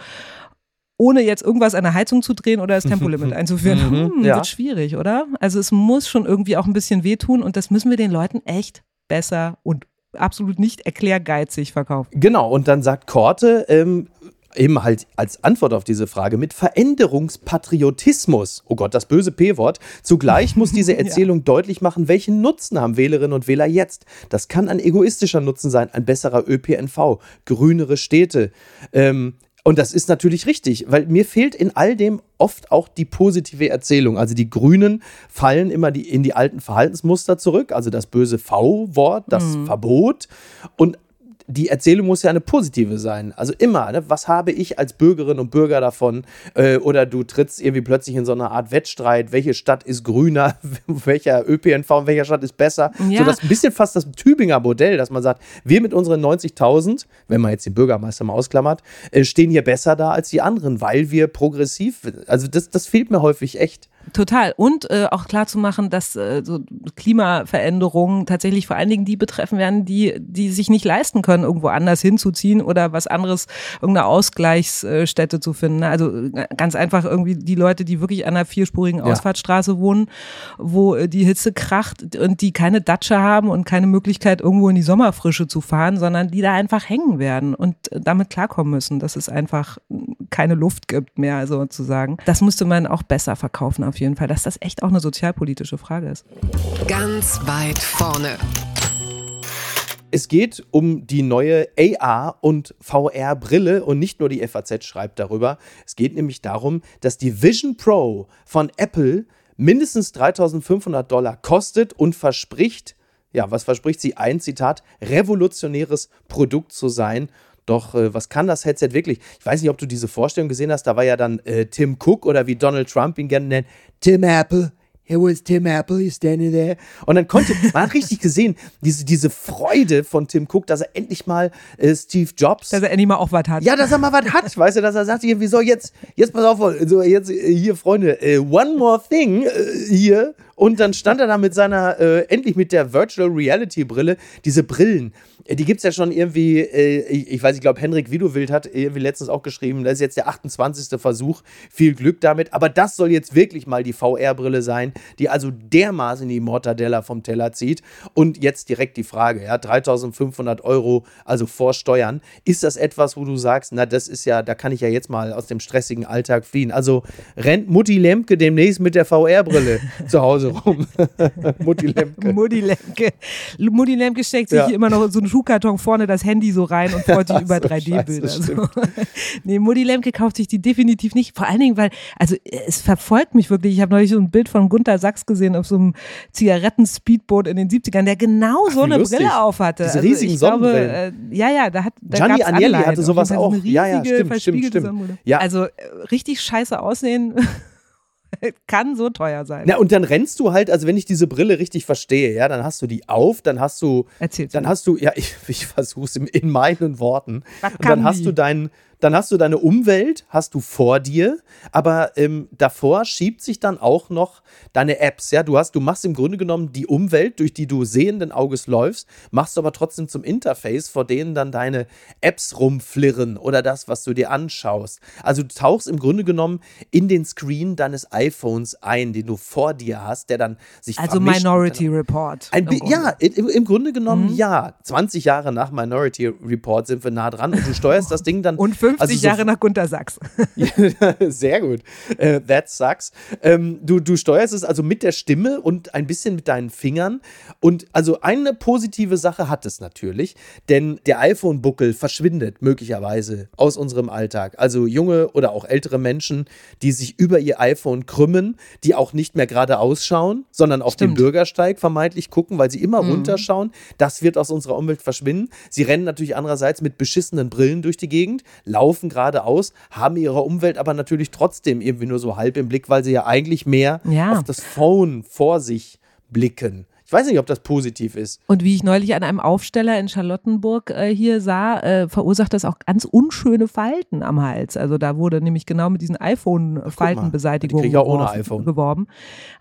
ohne jetzt irgendwas an der Heizung zu drehen oder das Tempolimit einzuführen. Mhm, hm, ja. Wird schwierig, oder? Also es muss schon irgendwie auch ein bisschen wehtun und das müssen wir den Leuten echt besser und absolut nicht erklärgeizig verkaufen. Genau, und dann sagt Korte, ähm, eben halt als Antwort auf diese Frage mit Veränderungspatriotismus. Oh Gott, das böse P-Wort. Zugleich muss diese Erzählung ja. deutlich machen, welchen Nutzen haben Wählerinnen und Wähler jetzt. Das kann ein egoistischer Nutzen sein, ein besserer ÖPNV, grünere Städte. Ähm, und das ist natürlich richtig, weil mir fehlt in all dem oft auch die positive Erzählung. Also die Grünen fallen immer die, in die alten Verhaltensmuster zurück, also das böse V-Wort, das mhm. Verbot. Und die Erzählung muss ja eine positive sein. Also immer, ne? was habe ich als Bürgerin und Bürger davon? Äh, oder du trittst irgendwie plötzlich in so eine Art Wettstreit, welche Stadt ist grüner, welcher ÖPNV in welcher Stadt ist besser. Ja. So das ein bisschen fast das Tübinger Modell, dass man sagt, wir mit unseren 90.000, wenn man jetzt den Bürgermeister mal ausklammert, äh, stehen hier besser da als die anderen, weil wir progressiv, also das, das fehlt mir häufig echt. Total. Und äh, auch klar zu machen, dass äh, so Klimaveränderungen tatsächlich vor allen Dingen die betreffen werden, die, die sich nicht leisten können, irgendwo anders hinzuziehen oder was anderes, irgendeine Ausgleichsstätte zu finden. Also äh, ganz einfach irgendwie die Leute, die wirklich an einer vierspurigen Ausfahrtsstraße wohnen, wo äh, die Hitze kracht und die keine Datsche haben und keine Möglichkeit, irgendwo in die Sommerfrische zu fahren, sondern die da einfach hängen werden und äh, damit klarkommen müssen, dass es einfach keine Luft gibt mehr, sozusagen. Das müsste man auch besser verkaufen auf jeden Fall, dass das echt auch eine sozialpolitische Frage ist. Ganz weit vorne. Es geht um die neue AR- und VR-Brille und nicht nur die FAZ schreibt darüber. Es geht nämlich darum, dass die Vision Pro von Apple mindestens 3500 Dollar kostet und verspricht, ja, was verspricht sie? Ein Zitat, revolutionäres Produkt zu sein doch, äh, was kann das Headset wirklich? Ich weiß nicht, ob du diese Vorstellung gesehen hast. Da war ja dann äh, Tim Cook oder wie Donald Trump ihn gerne nennt, Tim Apple. Here was Tim Apple, he's standing there. Und dann konnte, man hat richtig gesehen, diese, diese Freude von Tim Cook, dass er endlich mal äh, Steve Jobs. Dass er endlich mal auch was hat. Ja, dass er mal was hat. Weißt du, dass er sagt, hier, wieso jetzt, jetzt pass auf, so jetzt äh, hier, Freunde, uh, one more thing uh, hier. Und dann stand er da mit seiner, äh, endlich mit der Virtual Reality Brille, diese Brillen. Äh, die gibt es ja schon irgendwie, äh, ich, ich, weiß, ich glaube, Henrik Widowild hat irgendwie letztens auch geschrieben, das ist jetzt der 28. Versuch. Viel Glück damit. Aber das soll jetzt wirklich mal die VR-Brille sein, die also dermaßen die Mortadella vom Teller zieht. Und jetzt direkt die Frage, ja, 3500 Euro, also vor Steuern. Ist das etwas, wo du sagst, na, das ist ja, da kann ich ja jetzt mal aus dem stressigen Alltag fliehen. Also rennt Mutti Lemke demnächst mit der VR-Brille zu Hause rum. Mutti Lemke. Mutti Lemke. Mutti Lemke steckt sich ja. immer noch so einen Schuhkarton vorne das Handy so rein und freut sich über 3D-Bilder. So. nee, Mutti Lemke kauft sich die definitiv nicht. Vor allen Dingen, weil, also es verfolgt mich wirklich. Ich habe neulich so ein Bild von Gunther Sachs gesehen auf so einem Zigaretten-Speedboot in den 70ern, der genau Ach, so eine lustig. Brille aufhatte. Diese also riesigen Sonnenbrillen. Äh, ja, ja, da hat da Gianni Agnelli hatte sowas auch. ja, ja, stimmt, stimmt, stimmt. Ja. Also äh, richtig scheiße aussehen Kann so teuer sein. Na, und dann rennst du halt, also wenn ich diese Brille richtig verstehe, ja, dann hast du die auf, dann hast du. Erzähl's Dann mir. hast du, ja, ich, ich versuch's in, in meinen Worten. Was Und kann dann hast die? du deinen. Dann hast du deine Umwelt, hast du vor dir, aber ähm, davor schiebt sich dann auch noch deine Apps. Ja, du hast, du machst im Grunde genommen die Umwelt, durch die du sehenden Auges läufst, machst du aber trotzdem zum Interface, vor denen dann deine Apps rumflirren oder das, was du dir anschaust. Also du tauchst im Grunde genommen in den Screen deines iPhones ein, den du vor dir hast, der dann sich Also vermischt Minority Report. ein im ja, im, im Grunde genommen Mhm. ja. 20 Jahre nach Minority Report sind wir nah dran und du steuerst das Ding dann. Und 50 also so- Jahre nach Gunter Sachs. Sehr gut. Äh, that sucks. Ähm, du, du steuerst es also mit der Stimme und ein bisschen mit deinen Fingern. Und also eine positive Sache hat es natürlich, denn der iPhone-Buckel verschwindet möglicherweise aus unserem Alltag. Also junge oder auch ältere Menschen, die sich über ihr iPhone krümmen, die auch nicht mehr gerade ausschauen, sondern auf den Stimmt. Bürgersteig vermeintlich gucken, weil sie immer runterschauen. Das wird aus unserer Umwelt verschwinden. Sie rennen natürlich andererseits mit beschissenen Brillen durch die Gegend, laufen geradeaus, haben ihre Umwelt aber natürlich trotzdem irgendwie nur so halb im Blick, weil sie ja eigentlich mehr Ja. auf das Phone vor sich blicken. Ich weiß nicht, ob das positiv ist. Und wie ich neulich an einem Aufsteller in Charlottenburg äh, hier sah, äh, verursacht das auch ganz unschöne Falten am Hals. Also da wurde nämlich genau mit diesen iPhone-Faltenbeseitigungen iPhone. geworben.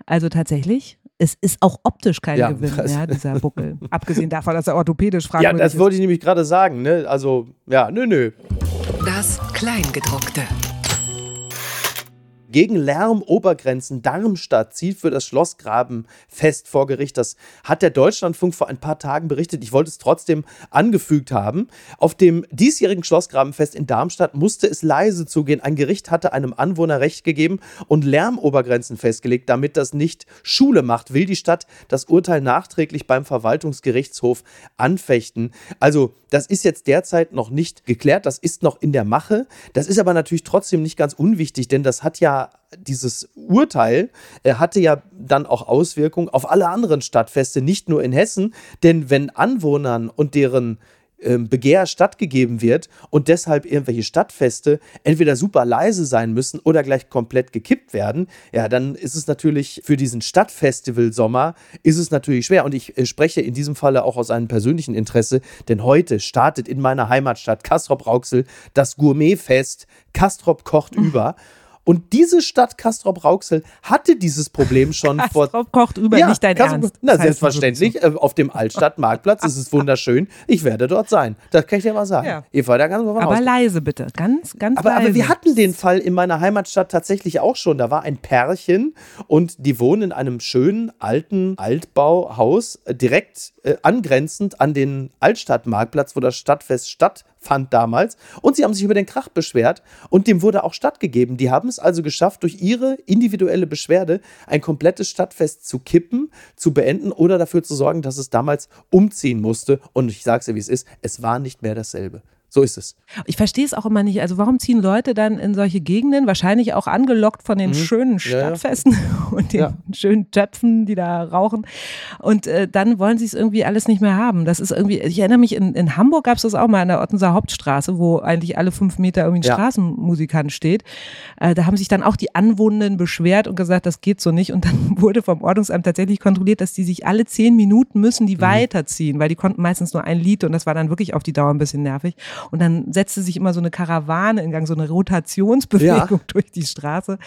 Also tatsächlich, es ist auch optisch kein Ja, Gewinn, das- ja, dieser Buckel. Abgesehen davon, dass er orthopädisch Ja, fragwürdig das ist. wollte ich nämlich gerade sagen. Ne? Also, ja, nö, nö. Das Kleingedruckte. Gegen Lärmobergrenzen Darmstadt zieht für das Schlossgrabenfest vor Gericht. Das hat der Deutschlandfunk vor ein paar Tagen berichtet. Ich wollte es trotzdem angefügt haben. Auf dem diesjährigen Schlossgrabenfest in Darmstadt musste es leise zugehen. Ein Gericht hatte einem Anwohner Recht gegeben und Lärmobergrenzen festgelegt. Damit das nicht Schule macht, will die Stadt das Urteil nachträglich beim Verwaltungsgerichtshof anfechten. Also, das ist jetzt derzeit noch nicht geklärt. Das ist noch in der Mache. Das ist aber natürlich trotzdem nicht ganz unwichtig, denn das hat ja dieses Urteil äh, hatte ja dann auch Auswirkungen auf alle anderen Stadtfeste, nicht nur in Hessen. Denn wenn Anwohnern und deren ähm, Begehr stattgegeben wird und deshalb irgendwelche Stadtfeste entweder super leise sein müssen oder gleich komplett gekippt werden, ja, dann ist es natürlich für diesen Stadtfestival Sommer ist es natürlich schwer und ich äh, spreche in diesem Falle auch aus einem persönlichen Interesse, denn heute startet in meiner Heimatstadt Castrop-Rauxel das Gourmetfest Castrop kocht über. Und diese Stadt Castrop-Rauxel hatte dieses Problem schon vor Drauf kocht über, nicht dein Castrop- Ernst. Na, Das selbstverständlich. äh, Auf dem Altstadtmarktplatz ist es wunderschön. Ich werde dort sein. Das kann ich dir mal sagen. Ja. Eva, da kannst du mal Aber raus. leise bitte, ganz, ganz Aber, leise. aber wir hatten den Fall in meiner Heimatstadt tatsächlich auch schon. Da war ein Pärchen und die wohnen in einem schönen alten Altbauhaus äh, direkt äh, angrenzend an den Altstadtmarktplatz, wo das Stadtfest stattfand damals. Und sie haben sich über den Krach beschwert und dem wurde auch stattgegeben. Die haben es also geschafft, durch ihre individuelle Beschwerde ein komplettes Stadtfest zu kippen, zu beenden oder dafür zu sorgen, dass es damals umziehen musste. Und ich sage es dir, wie es ist, es war nicht mehr dasselbe. So ist es. Ich verstehe es auch immer nicht. Also warum ziehen Leute dann in solche Gegenden, wahrscheinlich auch angelockt von den schönen Mhm. Ja, ja. Stadtfesten und den Ja. schönen Töpfen, die da rauchen. Und äh, dann wollen sie es irgendwie alles nicht mehr haben. Das ist irgendwie, ich erinnere mich, in, in Hamburg gab es das auch mal an der Ottenser Hauptstraße, wo eigentlich alle fünf Meter irgendwie ein. Straßenmusikant steht. Äh, da haben sich dann auch die Anwohnenden beschwert und gesagt, das geht so nicht. Und dann wurde vom Ordnungsamt tatsächlich kontrolliert, dass die sich alle zehn Minuten müssen Mhm. die weiterziehen, weil die konnten meistens nur ein Lied und das war dann wirklich auf die Dauer ein bisschen nervig. Und dann setzte sich immer so eine Karawane in Gang, so eine Rotationsbewegung Ja. durch die Straße.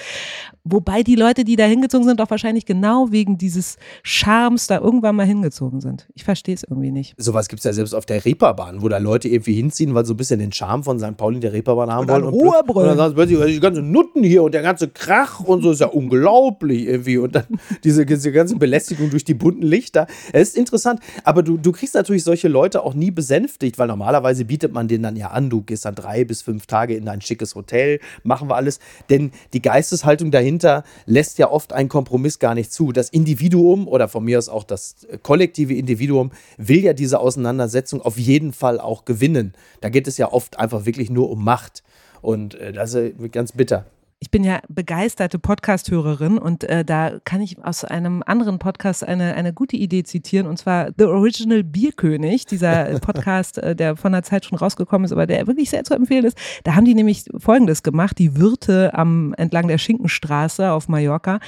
Wobei die Leute, die da hingezogen sind, doch wahrscheinlich genau wegen dieses Charmes da irgendwann mal hingezogen sind. Ich verstehe es irgendwie nicht. Sowas gibt es ja selbst auf der Reeperbahn, wo da Leute irgendwie hinziehen, weil so ein bisschen den Charme von St. Pauli in der Reeperbahn haben Und wollen. Plötzlich- brüllen. und dann sagen sie plötzlich, die ganzen Nutten hier und der ganze Krach und so ist ja unglaublich irgendwie. Und dann diese, diese ganze Belästigung durch die bunten Lichter. Es ist interessant, aber du, du kriegst natürlich solche Leute auch nie besänftigt, weil normalerweise bietet man denen dann ja an, du gehst dann drei bis fünf Tage in ein schickes Hotel, machen wir alles. Denn die Geisteshaltung dahinter lässt ja oft einen Kompromiss gar nicht zu. Das Individuum oder von mir aus auch das äh, kollektive Individuum will ja diese Auseinandersetzung auf jeden Fall auch gewinnen. Da geht es ja oft einfach wirklich nur um Macht. Und äh, das ist ganz bitter. Ich bin ja begeisterte Podcast-Hörerin und äh, da kann ich aus einem anderen Podcast eine, eine gute Idee zitieren und zwar The Original Bierkönig, dieser Podcast, äh, der von der Zeit schon rausgekommen ist, aber der wirklich sehr zu empfehlen ist. Da haben die nämlich Folgendes gemacht, die Wirte am entlang der Schinkenstraße auf Mallorca,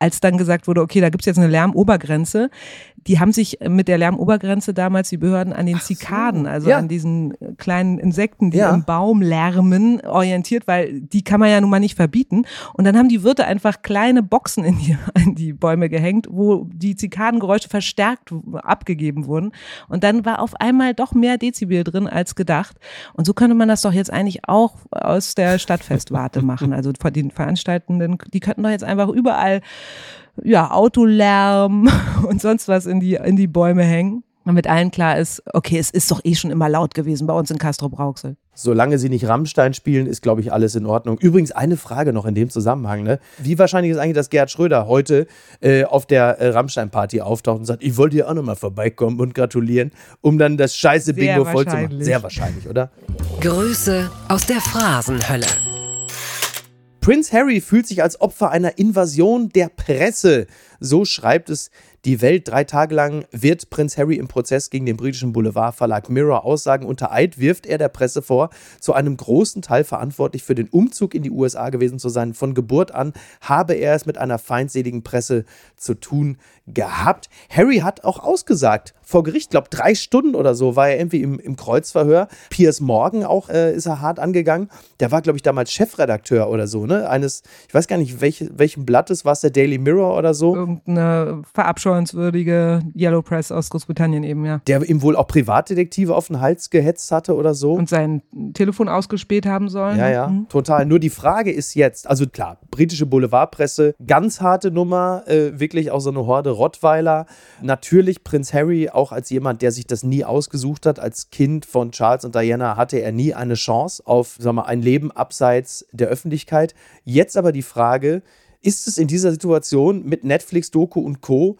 als dann gesagt wurde, okay, da gibt's jetzt eine Lärmobergrenze, die haben sich mit der Lärmobergrenze damals die Behörden an den Zikaden, also ja. an diesen kleinen Insekten, die ja. im Baum lärmen, orientiert, weil die kann man ja nun mal nicht verbieten. Und dann haben die Wirte einfach kleine Boxen in die, in die Bäume gehängt, wo die Zikadengeräusche verstärkt abgegeben wurden. Und dann war auf einmal doch mehr Dezibel drin als gedacht. Und so könnte man das doch jetzt eigentlich auch aus der Stadtfestwarte machen. Also von den Veranstaltenden, die könnten doch jetzt einfach überall ja, Autolärm und sonst was in die, in die Bäume hängen. Damit allen klar ist, okay, es ist doch eh schon immer laut gewesen bei uns in Castro Brauxel. Solange sie nicht Rammstein spielen, ist, glaube ich, alles in Ordnung. Übrigens eine Frage noch in dem Zusammenhang. Ne? Wie wahrscheinlich ist eigentlich, dass Gerhard Schröder heute äh, auf der äh, Rammstein-Party auftaucht und sagt, ich wollte hier auch nochmal vorbeikommen und gratulieren, um dann das scheiße Bingo voll zu machen? Sehr wahrscheinlich, oder? Grüße aus der Phrasenhölle. Prince Harry fühlt sich als Opfer einer Invasion der Presse. So schreibt es die Welt. Drei Tage lang wird Prinz Harry im Prozess gegen den britischen Boulevardverlag Mirror Aussagen unter Eid, wirft er der Presse vor, zu einem großen Teil verantwortlich für den Umzug in die USA gewesen zu sein. Von Geburt an habe er es mit einer feindseligen Presse zu tun gehabt. Harry hat auch ausgesagt vor Gericht, glaube drei Stunden oder so war er irgendwie im, im Kreuzverhör. Piers Morgan auch äh, ist er hart angegangen. Der war, glaube ich, damals Chefredakteur oder so, ne? Eines, ich weiß gar nicht, welche, welchem Blatt es war, es der Daily Mirror oder so. Irgendeine verabscheuenswürdige Yellow Press aus Großbritannien eben, ja. Der ihm wohl auch Privatdetektive auf den Hals gehetzt hatte oder so. Und sein Telefon ausgespäht haben sollen. Ja, ja, mhm. total. Nur die Frage ist jetzt, also klar, britische Boulevardpresse, ganz harte Nummer, äh, wirklich auch so eine Horde Rottweiler. Natürlich Prinz Harry auch als jemand, der sich das nie ausgesucht hat. Als Kind von Charles und Diana hatte er nie eine Chance auf sag mal, ein Leben abseits der Öffentlichkeit. Jetzt aber die Frage, ist es in dieser Situation mit Netflix, Doku und Co.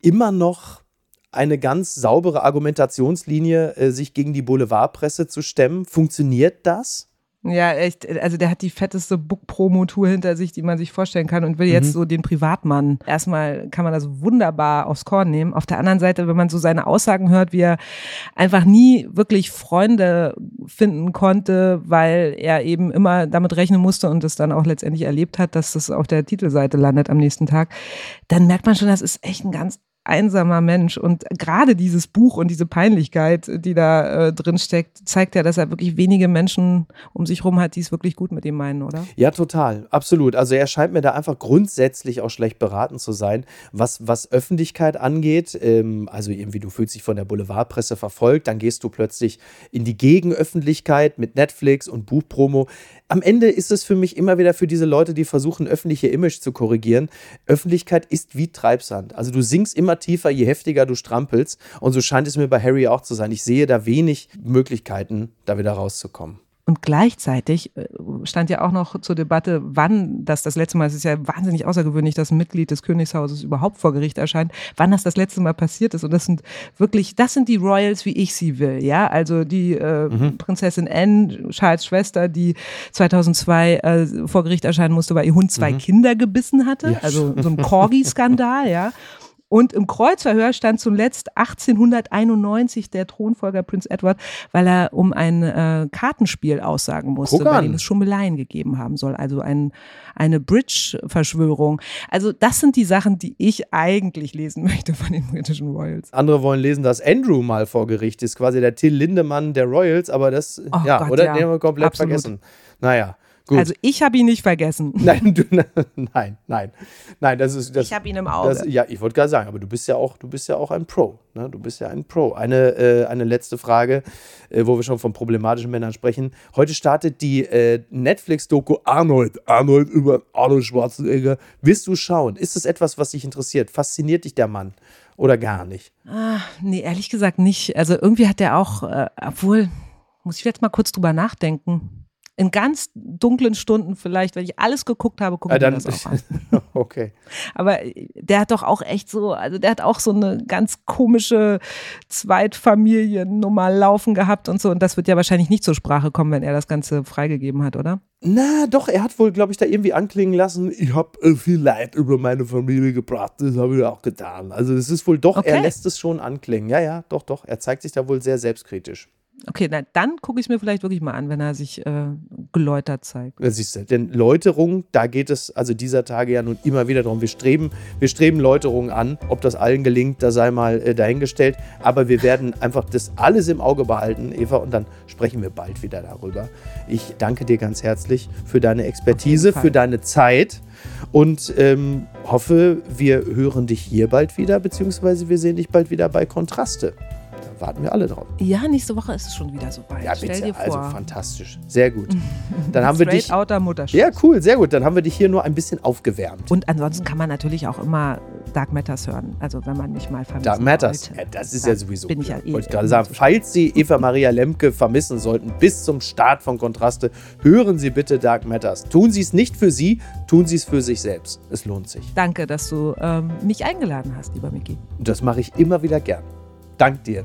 immer noch eine ganz saubere Argumentationslinie, äh, sich gegen die Boulevardpresse zu stemmen? Funktioniert das? Ja, echt. Also der hat die fetteste Book-Promo-Tour hinter sich, die man sich vorstellen kann und will jetzt mhm. so den Privatmann. Erstmal kann man das wunderbar aufs Korn nehmen. Auf der anderen Seite, wenn man so seine Aussagen hört, wie er einfach nie wirklich Freunde finden konnte, weil er eben immer damit rechnen musste und es dann auch letztendlich erlebt hat, dass das auf der Titelseite landet am nächsten Tag, dann merkt man schon, das ist echt ein ganz einsamer Mensch. Und gerade dieses Buch und diese Peinlichkeit, die da äh, drin steckt, zeigt ja, dass er wirklich wenige Menschen um sich rum hat, die es wirklich gut mit ihm meinen, oder? Ja, total. Absolut. Also er scheint mir da einfach grundsätzlich auch schlecht beraten zu sein, was, was Öffentlichkeit angeht. Ähm, also irgendwie, du fühlst dich von der Boulevardpresse verfolgt, dann gehst du plötzlich in die Gegenöffentlichkeit mit Netflix und Buchpromo am Ende ist es für mich immer wieder für diese Leute, die versuchen, öffentliche Image zu korrigieren. Öffentlichkeit ist wie Treibsand. Also du sinkst immer tiefer, je heftiger du strampelst. Und so scheint es mir bei Harry auch zu sein. Ich sehe da wenig Möglichkeiten, da wieder rauszukommen. Und gleichzeitig äh, stand ja auch noch zur Debatte, wann das das letzte Mal, es ist ja wahnsinnig außergewöhnlich, dass ein Mitglied des Königshauses überhaupt vor Gericht erscheint, wann das das letzte Mal passiert ist. Und das sind wirklich, das sind die Royals, wie ich sie will, ja. Also die äh, mhm. Prinzessin Anne, Charles Schwester, die 2002 äh, vor Gericht erscheinen musste, weil ihr Hund zwei mhm. Kinder gebissen hatte. Ja. Also so ein Corgi-Skandal, ja. Und im Kreuzverhör stand zuletzt 1891 der Thronfolger Prinz Edward, weil er um ein äh, Kartenspiel aussagen musste, bei dem es Schummeleien gegeben haben soll. Also ein, eine Bridge-Verschwörung. Also das sind die Sachen, die ich eigentlich lesen möchte von den britischen Royals. Andere wollen lesen, dass Andrew mal vor Gericht ist, quasi der Till Lindemann der Royals, aber das, oh ja, Gott, oder? Ja. Den haben wir komplett Absolut. vergessen. Naja. Gut. Also ich habe ihn nicht vergessen. Nein, du, nein, nein, nein, das ist das. Ich habe ihn im Auge. Das, ja, ich wollte gerade sagen, aber du bist ja auch, du bist ja auch ein Pro. Ne? Du bist ja ein Pro. Eine, äh, eine letzte Frage, äh, wo wir schon von problematischen Männern sprechen. Heute startet die äh, Netflix-Doku Arnold. Arnold über Arnold Schwarzenegger. Willst du schauen? Ist es etwas, was dich interessiert? Fasziniert dich der Mann oder gar nicht? Ah, nee, ehrlich gesagt nicht. Also irgendwie hat er auch, äh, obwohl muss ich jetzt mal kurz drüber nachdenken in ganz dunklen Stunden vielleicht, wenn ich alles geguckt habe, gucke Ah, ich mir dann, das auch an. okay. Aber der hat doch auch echt so, also der hat auch so eine ganz komische Zweitfamiliennummer laufen gehabt und so. Und das wird ja wahrscheinlich nicht zur Sprache kommen, wenn er das Ganze freigegeben hat, oder? Na, doch, er hat wohl, glaube ich, da irgendwie anklingen lassen, ich habe äh, viel Leid über meine Familie gebracht, das habe ich auch getan. Also es ist wohl doch, er Okay. lässt es schon anklingen. Ja, ja, doch, doch, er zeigt sich da wohl sehr selbstkritisch. Okay, na, dann gucke ich es mir vielleicht wirklich mal an, wenn er sich äh, geläutert zeigt. Das siehst du. Denn Läuterung, da geht es also dieser Tage ja nun immer wieder darum. Wir streben, wir streben Läuterung an. Ob das allen gelingt, da sei mal äh, dahingestellt. Aber wir werden einfach das alles im Auge behalten, Eva, und dann sprechen wir bald wieder darüber. Ich danke dir ganz herzlich für deine Expertise, für deine Zeit und ähm, hoffe, wir hören dich hier bald wieder, beziehungsweise wir sehen dich bald wieder bei Kontraste. Warten wir alle drauf. Ja, nächste Woche ist es schon wieder so weit. Ja, Stell bitte. dir vor. Also fantastisch. Sehr gut. Dann haben wir dich. outer Mutterschutz. Ja, cool, sehr gut. Dann haben wir dich hier nur ein bisschen aufgewärmt. Und ansonsten kann man natürlich auch immer Dark Matters hören. Also wenn man mich mal vermissen Dark Matters. Ja, das ist ja sowieso. Bin ich ja eh Wollte ich gerade sagen. Falls Sie Eva Maria Lemke vermissen sollten, bis zum Start von Kontraste, hören Sie bitte Dark Matters. Tun Sie es nicht für Sie, tun Sie es für sich selbst. Es lohnt sich. Danke, dass du ähm, mich eingeladen hast, lieber Miki. Das mache ich immer wieder gern. Dank dir.